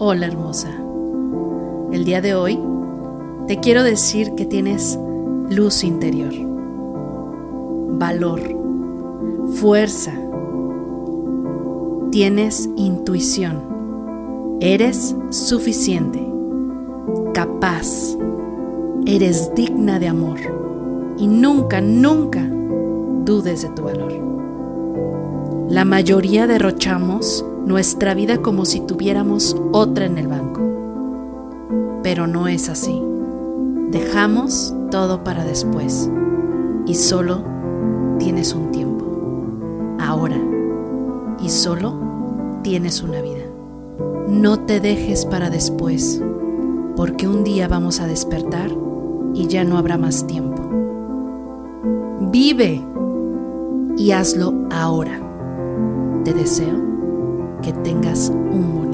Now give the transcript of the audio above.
Hola hermosa. El día de hoy te quiero decir que tienes luz interior, valor, fuerza. Tienes intuición. Eres suficiente, capaz. Eres digna de amor. Y nunca, nunca dudes de tu valor. La mayoría derrochamos nuestra vida como si tuviéramos otra en el banco. Pero no es así. Dejamos todo para después y solo tienes un tiempo. Ahora. Y solo tienes una vida. No te dejes para después, porque un día vamos a despertar y ya no habrá más tiempo. Vive y hazlo ahora. Te deseo un bonito día.